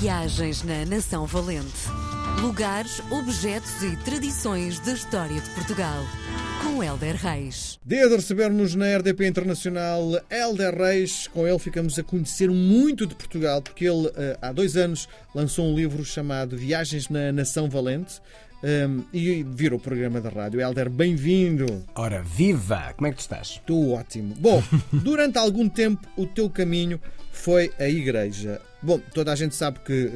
Viagens na Nação Valente. Lugares, objetos e tradições da história de Portugal. Com Helder Reis. Dia de recebermos na RDP Internacional Helder Reis. Com ele ficamos a conhecer muito de Portugal, porque ele eh, há dois anos lançou um livro chamado Viagens na Nação Valente. Um, e virou o programa da rádio. Helder, bem-vindo. Ora, viva! Como é que tu estás? Estou ótimo. Bom, durante algum tempo o teu caminho foi a igreja. Bom, toda a gente sabe que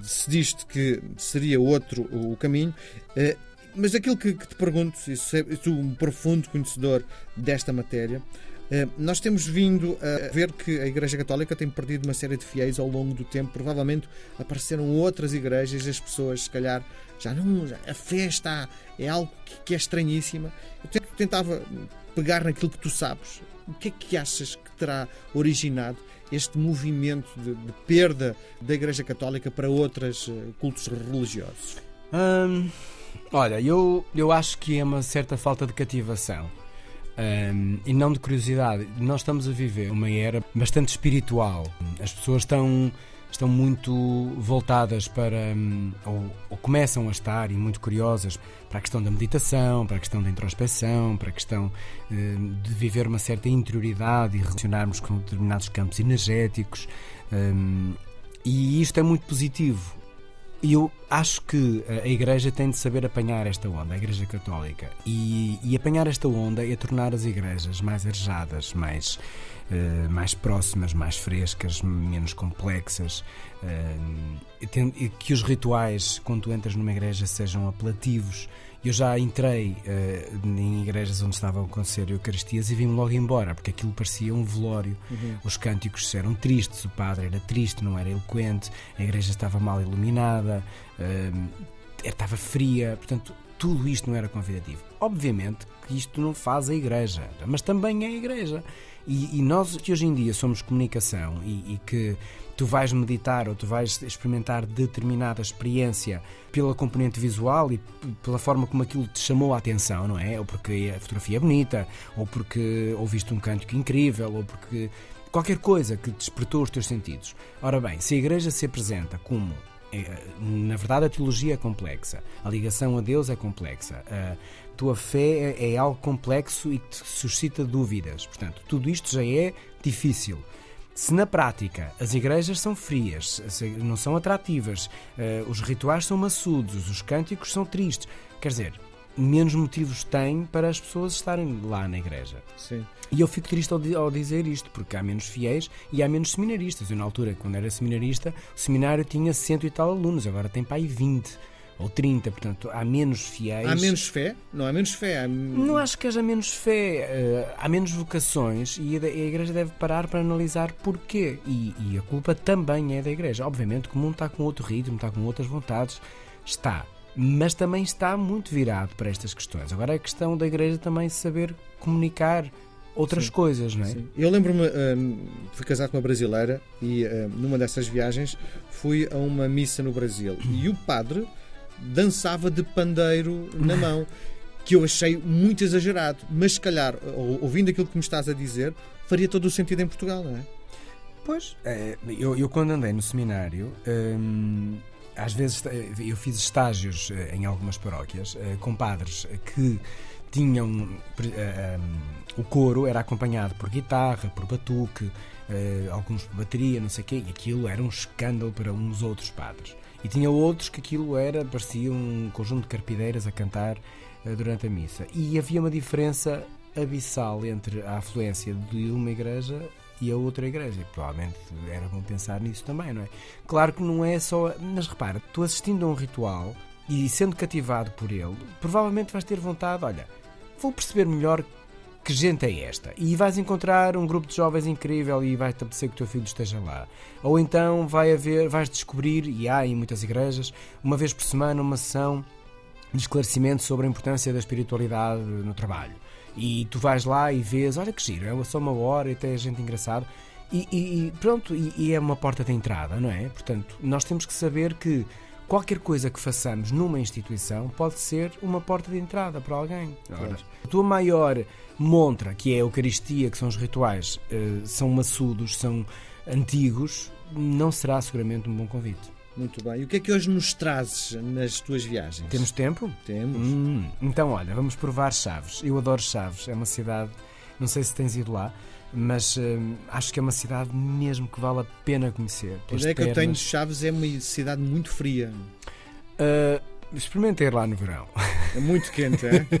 decidiste que seria outro o caminho. Uh, mas aquilo que, te pergunto, se és um profundo conhecedor desta matéria, eh, nós temos vindo a ver que a Igreja Católica tem perdido uma série de fiéis ao longo do tempo. Provavelmente apareceram outras igrejas, as pessoas, se calhar, já não. A fé está. é algo que, que é estranhíssima. Eu tentava pegar naquilo que tu sabes. O que é que achas que terá originado este movimento de, de perda da Igreja Católica para outros eh, cultos religiosos? Hum, olha, eu, eu acho que é uma certa falta de cativação. Um, e não de curiosidade. Nós estamos a viver uma era bastante espiritual. As pessoas estão, estão muito voltadas para, um, ou, ou, começam a estar, e muito curiosas, para a questão da meditação, para a questão da introspeção, para a questão um, de viver uma certa interioridade e relacionarmos com determinados campos energéticos. e isto é muito positivo. E eu acho que a Igreja tem de saber apanhar esta onda, a Igreja Católica. E, e apanhar esta onda é tornar as igrejas mais arejadas, mais, uh, mais próximas, mais frescas, menos complexas. Uh, que os rituais, quando tu entras numa igreja, sejam apelativos eu já entrei uh, em igrejas onde estavam a acontecer Eucaristias e vim logo embora, porque aquilo parecia um velório. Uhum. Os cânticos eram tristes, o padre era triste, não era eloquente, a igreja estava mal iluminada, uh, estava fria, portanto, tudo isto não era convidativo. Obviamente que isto não faz a igreja, mas também é a igreja. E, e nós que hoje em dia somos comunicação e, e, que tu vais meditar ou tu vais experimentar determinada experiência pela componente visual e pela forma como aquilo te chamou a atenção, não é? Ou porque a fotografia é bonita, ou porque ouviste um cântico incrível, ou porque qualquer coisa que despertou os teus sentidos. Ora bem, se a igreja se apresenta como é, na verdade, a teologia é complexa, a ligação a Deus é complexa, a tua fé é, é algo complexo e que te suscita dúvidas. Portanto, tudo isto já é difícil. Se na prática as igrejas são frias, não são atrativas, eh, os rituais são maçudos, os cânticos são tristes, quer dizer, menos motivos têm para as pessoas estarem lá na igreja. Sim. E eu fico triste ao, dizer isto, porque há menos fiéis e há menos seminaristas. Eu, na altura, quando era seminarista, o seminário tinha cento e tal alunos, agora tem para aí 20 ou 30, portanto há menos fiéis. Há menos fé? Não há menos fé? Há... Não acho que haja menos fé. Uh, há menos vocações e a, a, Igreja deve parar para analisar porquê. E, e, a culpa também é da Igreja. Obviamente que o mundo está com outro ritmo, está com outras vontades. Está mas também está muito virado para estas questões. Agora é questão da Igreja também saber comunicar outras sim, coisas, não é? Sim. Eu lembro-me, uh, fui casado com uma brasileira e uh, numa dessas viagens fui a uma missa no Brasil e o padre dançava de pandeiro na mão, que eu achei muito exagerado, mas se calhar, ouvindo aquilo que me estás a dizer, faria todo o sentido em Portugal, não é? Pois, é, eu, eu, quando andei no seminário. Hum, às vezes eh, eu fiz estágios eh, em algumas paróquias eh, com padres que tinham o coro era acompanhado por guitarra, por batuque, alguns por bateria, não sei o quê, e aquilo era um escândalo para uns outros padres. E tinha outros que aquilo era, parecia um conjunto de carpideiras a cantar durante a missa. E havia uma diferença abissal entre a afluência de uma igreja e a outra igreja. E provavelmente era bom pensar nisso também, não é? Claro que não é só. Mas repara, tu assistindo a um ritual e sendo cativado por ele, provavelmente vais ter vontade, olha, vou perceber melhor que gente é esta? E vais encontrar um grupo de jovens incrível e vai-te apetecer que o teu filho esteja lá. Ou então vai haver, vais descobrir, e há em muitas igrejas, uma vez por semana uma sessão de esclarecimento sobre a importância da espiritualidade no trabalho. E tu vais lá e vês, olha que giro, é só uma hora e tem gente engraçada. E, e, pronto, e, e, é uma porta de entrada, não é? Portanto, nós temos que saber que qualquer coisa que façamos numa instituição pode ser uma porta de entrada para alguém. A tua maior montra, que é a Eucaristia, que são os rituais, uh, são maçudos, são antigos, não será seguramente um bom convite. Muito bem. E o que é que hoje nos trazes nas tuas viagens? Temos tempo? Temos. Hum, então, olha, vamos provar Chaves. Eu adoro Chaves. É uma cidade, não sei se tens ido lá, mas hum, acho que é uma cidade mesmo que vale a pena conhecer. A ideia que eu tenho de Chaves é uma cidade muito fria. Uh, experimentei lá no verão. É muito quente, é? okay.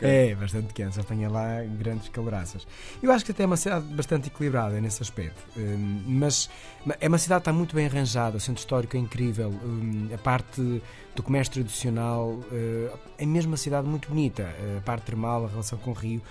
É, bastante quente. Já tenho lá grandes caloraças. Eu acho que até é uma cidade bastante equilibrada nesse aspecto. Um, mas é uma cidade que está muito bem arranjada. O centro histórico é incrível. Um, a parte do comércio tradicional uh, é mesmo uma cidade muito bonita. A parte termal, a relação com o rio.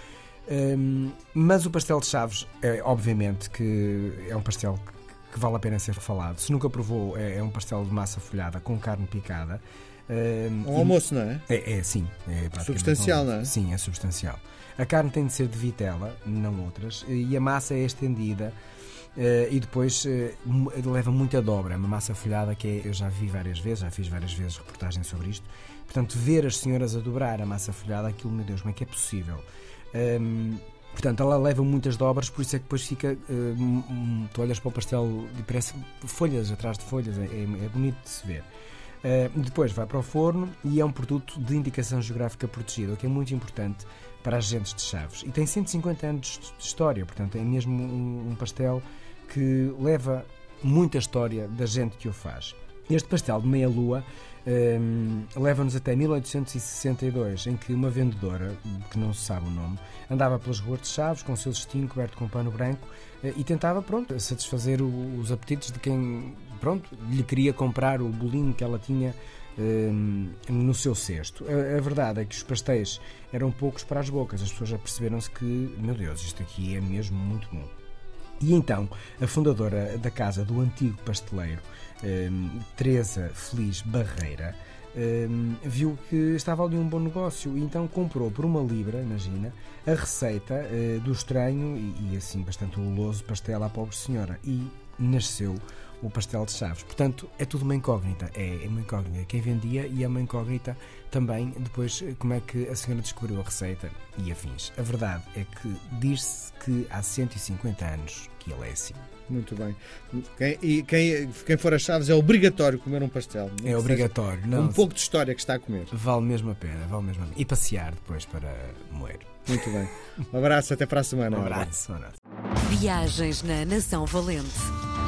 Um, mas o pastel de Chaves, é, obviamente, que é um pastel que, que vale a pena ser falado. Se nunca provou, é, é um pastel de massa folhada com carne picada. Um, um almoço, não é? É, é sim. É substancial, não é? Sim, é substancial. A carne tem de ser de vitela, não outras, e a massa é estendida. Uh, e depois uh, leva muita dobra, é uma massa folhada que é, eu já vi várias vezes, já fiz várias vezes reportagens sobre isto. Portanto, ver as senhoras a dobrar a massa folhada, aquilo, meu Deus, como é que é possível? Um, portanto, ela leva muitas dobras, por isso é que depois fica. Uh, tu olhas para o pastel e parece folhas atrás de folhas, é, é, é bonito de se ver. Uh, depois vai para o forno e é um produto de indicação geográfica protegida, o que é muito importante para as gentes de Chaves. E tem 150 anos de história, portanto é mesmo um, pastel que leva muita história da gente que o faz. Este pastel de meia-lua um, leva-nos até 1862, em que uma vendedora, que não se sabe o nome, andava pelas ruas de Chaves com o seu cestinho coberto com pano branco uh, e tentava, pronto, satisfazer os apetites de quem, pronto, lhe queria comprar o bolinho que ela tinha um, no seu cesto. A, a, verdade é que os pastéis eram poucos para as bocas, as pessoas já perceberam-se que, meu Deus, isto aqui é mesmo muito bom. E então, a fundadora da casa do antigo pasteleiro, um, Teresa Feliz Barreira, um, viu que estava ali um bom negócio e então comprou por uma libra, imagina, a receita uh, do estranho e, e, assim bastante ululoso pastel à pobre senhora e nasceu o pastel de Chaves. Portanto, é tudo uma incógnita. É, é uma incógnita quem vendia e é uma incógnita também depois como é que a senhora descobriu a receita e afins. A verdade é que diz-se que há 150 anos que ele é assim. Muito bem. Quem, e quem, quem for a Chaves é obrigatório comer um pastel. É obrigatório. Não, um pouco de história que está a comer. Vale mesmo a pena, vale mesmo a pena. E passear depois para moer. Muito bem. Um abraço, até para a semana. Um abraço. Um abraço. Viagens na Nação Valente.